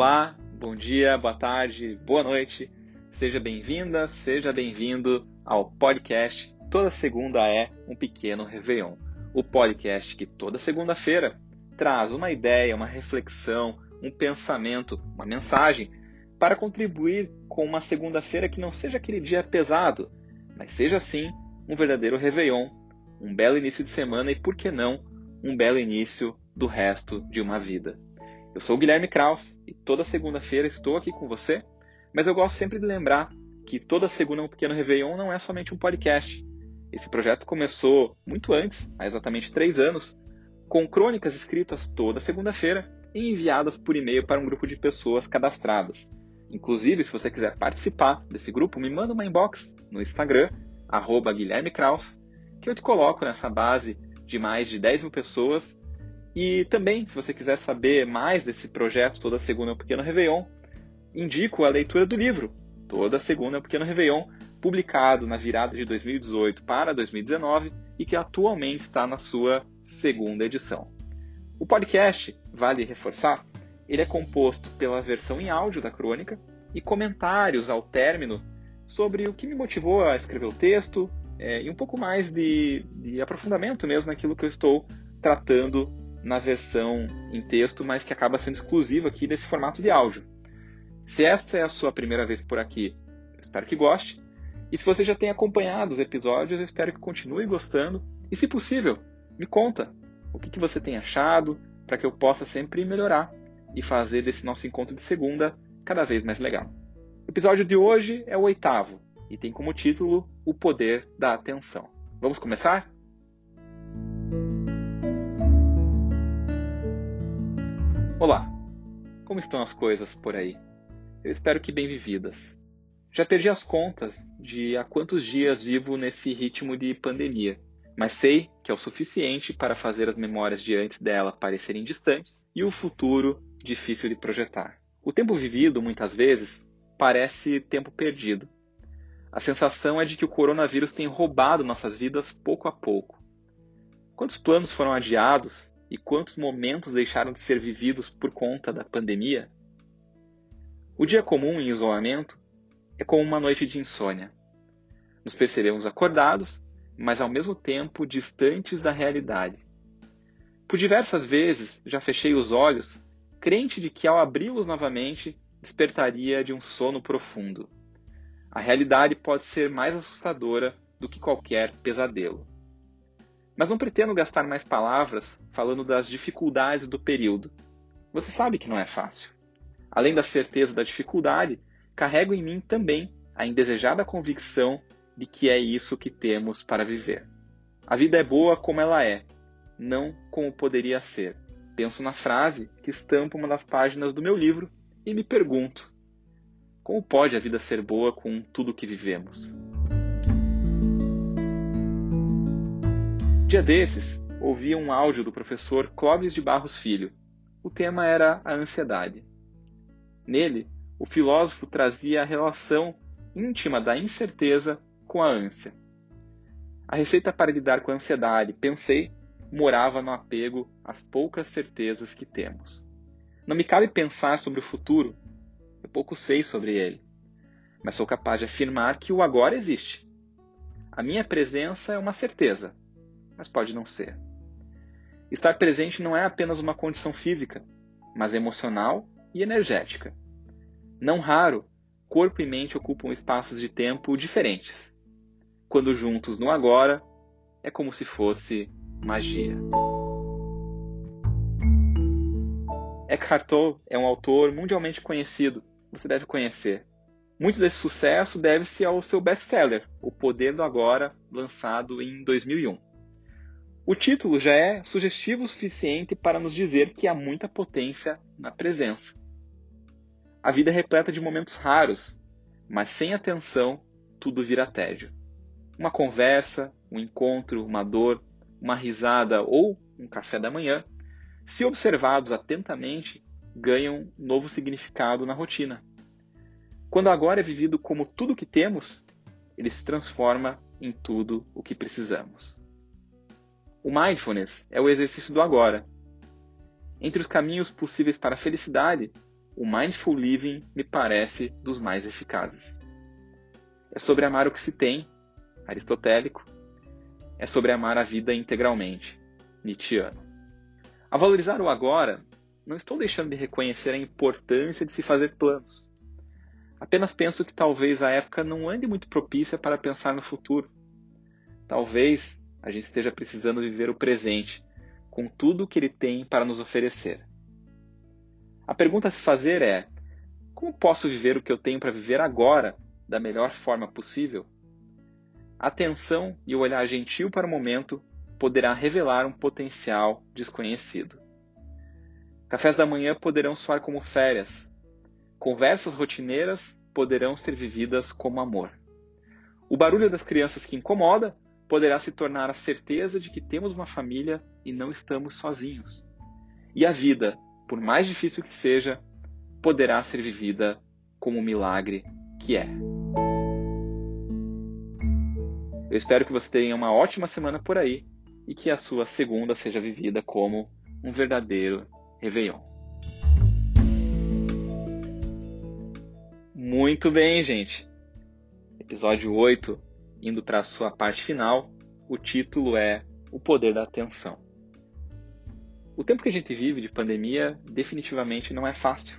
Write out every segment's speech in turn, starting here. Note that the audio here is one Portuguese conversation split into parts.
Olá, bom dia, boa tarde, boa noite. Seja bem-vinda, seja bem-vindo ao podcast Toda Segunda é um Pequeno Réveillon. O podcast que toda segunda-feira traz uma ideia, uma reflexão, um pensamento, uma mensagem para contribuir com uma segunda-feira que não seja aquele dia pesado, mas seja sim um verdadeiro Réveillon, um belo início de semana e, por que não, um belo início do resto de uma vida. Eu sou o Guilherme Kraus e toda segunda-feira estou aqui com você, mas eu gosto sempre de lembrar que toda segunda um pequeno Réveillon não é somente um podcast. Esse projeto começou muito antes, há exatamente três anos, com crônicas escritas toda segunda-feira e enviadas por e-mail para um grupo de pessoas cadastradas. Inclusive, se você quiser participar desse grupo, me manda uma inbox no Instagram, arroba Guilherme Kraus, que eu te coloco nessa base de mais de 10 mil pessoas e também, se você quiser saber mais desse projeto Toda Segunda é um Pequeno Réveillon, indico a leitura do livro Toda Segunda é um Pequeno Réveillon, publicado na virada de 2018 para 2019 e que atualmente está na sua segunda edição. O podcast, vale reforçar, ele é composto pela versão em áudio da crônica e comentários ao término sobre o que me motivou a escrever o texto é, e um pouco mais de, de aprofundamento mesmo naquilo que eu estou tratando na versão em texto, mas que acaba sendo exclusiva aqui desse formato de áudio. Se esta é a sua primeira vez por aqui, espero que goste. E se você já tem acompanhado os episódios, espero que continue gostando. E se possível, me conta o que, que você tem achado, para que eu possa sempre melhorar e fazer desse nosso encontro de segunda cada vez mais legal. O episódio de hoje é o oitavo e tem como título O Poder da Atenção. Vamos começar? Olá, como estão as coisas por aí? Eu espero que bem vividas. Já perdi as contas de há quantos dias vivo nesse ritmo de pandemia, mas sei que é o suficiente para fazer as memórias de antes dela parecerem distantes e o futuro difícil de projetar. O tempo vivido, muitas vezes, parece tempo perdido. A sensação é de que o coronavírus tem roubado nossas vidas pouco a pouco. Quantos planos foram adiados e quantos momentos deixaram de ser vividos por conta da pandemia? O dia comum em isolamento é como uma noite de insônia. Nos percebemos acordados, mas ao mesmo tempo distantes da realidade. Por diversas vezes já fechei os olhos, crente de que ao abri-los novamente despertaria de um sono profundo. A realidade pode ser mais assustadora do que qualquer pesadelo. Mas não pretendo gastar mais palavras falando das dificuldades do período. Você sabe que não é fácil. Além da certeza da dificuldade, carrego em mim também a indesejada convicção de que é isso que temos para viver. A vida é boa como ela é, não como poderia ser. Penso na frase que estampa uma das páginas do meu livro e me pergunto: como pode a vida ser boa com tudo que vivemos? Dia desses, ouvi um áudio do professor Clóvis de Barros Filho. O tema era a ansiedade. Nele, o filósofo trazia a relação íntima da incerteza com a ânsia. A receita para lidar com a ansiedade, pensei, morava no apego às poucas certezas que temos. Não me cabe pensar sobre o futuro, eu pouco sei sobre ele, mas sou capaz de afirmar que o agora existe. A minha presença é uma certeza, mas pode não ser. Estar presente não é apenas uma condição física, mas emocional e energética. Não raro, corpo e mente ocupam espaços de tempo diferentes. Quando juntos no agora, é como se fosse magia. Eckhart Tolle é um autor mundialmente conhecido, você deve conhecer. Muito desse sucesso deve-se ao seu best-seller, O Poder do Agora, lançado em 2001. O título já é sugestivo o suficiente para nos dizer que há muita potência na presença. A vida é repleta de momentos raros, mas sem atenção, tudo vira tédio. Uma conversa, um encontro, uma dor, uma risada ou um café da manhã, se observados atentamente, ganham novo significado na rotina. Quando agora é vivido como tudo o que temos, ele se transforma em tudo o que precisamos. O mindfulness é o exercício do agora. Entre os caminhos possíveis para a felicidade, o mindful living me parece dos mais eficazes. É sobre amar o que se tem, aristotélico. É sobre amar a vida integralmente, Nietzscheano. Ao valorizar o agora, não estou deixando de reconhecer a importância de se fazer planos. Apenas penso que talvez a época não ande muito propícia para pensar no futuro. Talvez a gente esteja precisando viver o presente, com tudo o que ele tem para nos oferecer. A pergunta a se fazer é: como posso viver o que eu tenho para viver agora da melhor forma possível? A atenção e o olhar gentil para o momento poderá revelar um potencial desconhecido. Cafés da manhã poderão soar como férias. Conversas rotineiras poderão ser vividas como amor. O barulho das crianças que incomoda poderá se tornar a certeza de que temos uma família e não estamos sozinhos. E a vida, por mais difícil que seja, poderá ser vivida como o milagre que é. Eu espero que você tenha uma ótima semana por aí e que a sua segunda seja vivida como um verdadeiro Réveillon. Muito bem, gente. Episódio 8, indo para a sua parte final, o título é O Poder da Atenção. O tempo que a gente vive de pandemia definitivamente não é fácil.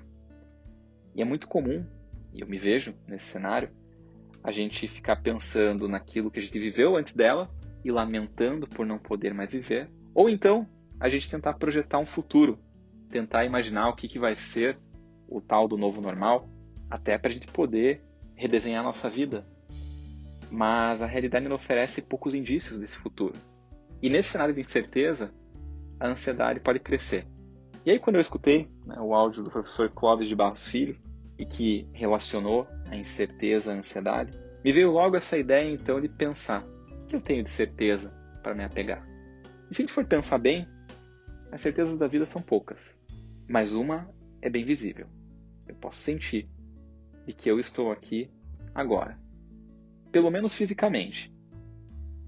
E é muito comum, e eu me vejo nesse cenário, a gente ficar pensando naquilo que a gente viveu antes dela e lamentando por não poder mais viver, ou então a gente tentar projetar um futuro, tentar imaginar o que, que vai ser o tal do novo normal, até para a gente poder redesenhar nossa vida. Mas a realidade não oferece poucos indícios desse futuro. E nesse cenário de incerteza, a ansiedade pode crescer. E aí, quando eu escutei né, o áudio do professor Clóvis de Barros Filho, e que relacionou a incerteza à ansiedade, me veio logo essa ideia então de pensar: o que eu tenho de certeza para me apegar? E se a gente for pensar bem, as certezas da vida são poucas, mas uma é bem visível. Eu posso sentir de que eu estou aqui agora, pelo menos fisicamente.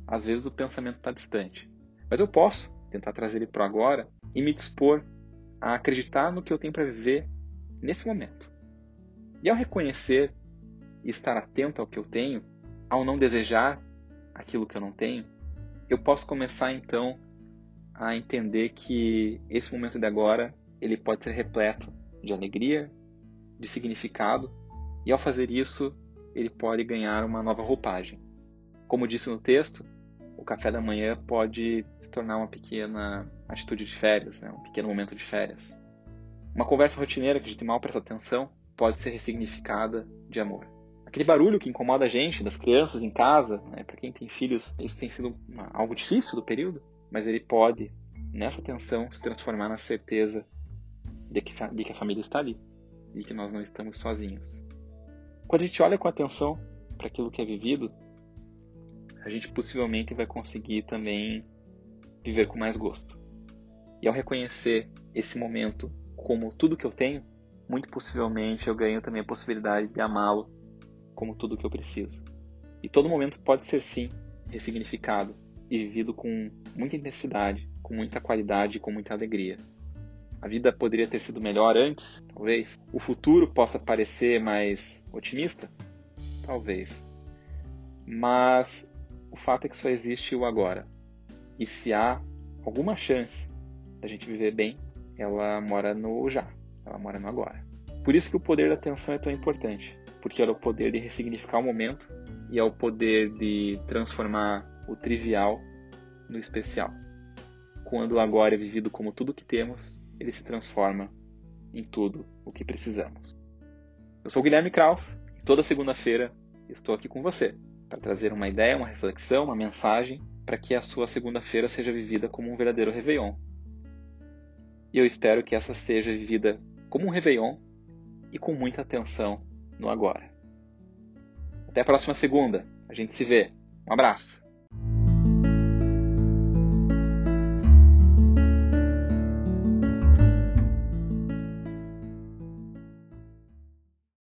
Às vezes o pensamento está distante, mas eu posso tentar trazer ele para agora e me dispor a acreditar no que eu tenho para viver nesse momento. E ao reconhecer e estar atento ao que eu tenho, ao não desejar aquilo que eu não tenho, eu posso começar então a entender que esse momento de agora ele pode ser repleto de alegria, de significado, e ao fazer isso, ele pode ganhar uma nova roupagem. Como disse no texto, o café da manhã pode se tornar uma pequena atitude de férias, né? um pequeno momento de férias. Uma conversa rotineira que a gente mal presta atenção pode ser ressignificada de amor. Aquele barulho que incomoda a gente, das crianças em casa, né, para quem tem filhos, isso tem sido uma, algo difícil do período, mas ele pode, nessa tensão, se transformar na certeza de que, de que a família está ali e que nós não estamos sozinhos. Quando a gente olha com atenção para aquilo que é vivido, a gente possivelmente vai conseguir também viver com mais gosto. E ao reconhecer esse momento como tudo que eu tenho, muito possivelmente eu ganho também a possibilidade de amá-lo como tudo que eu preciso. E todo momento pode ser sim ressignificado e vivido com muita intensidade, com muita qualidade e com muita alegria. A vida poderia ter sido melhor antes, talvez. O futuro possa parecer mais otimista, talvez. Mas o fato é que só existe o agora. E se há alguma chance da gente viver bem, ela mora no já ela mora no agora. Por isso que o poder da atenção é tão importante, porque ela é o poder de ressignificar o momento e é o poder de transformar o trivial no especial. Quando o agora é vivido como tudo que temos, ele se transforma em tudo o que precisamos. Eu sou Guilherme Kraus e toda segunda-feira estou aqui com você para trazer uma ideia, uma reflexão, uma mensagem para que a sua segunda-feira seja vivida como um verdadeiro Réveillon. E eu espero que essa seja vivida como um Réveillon e com muita atenção no agora. Até a próxima segunda. A gente se vê. Um abraço.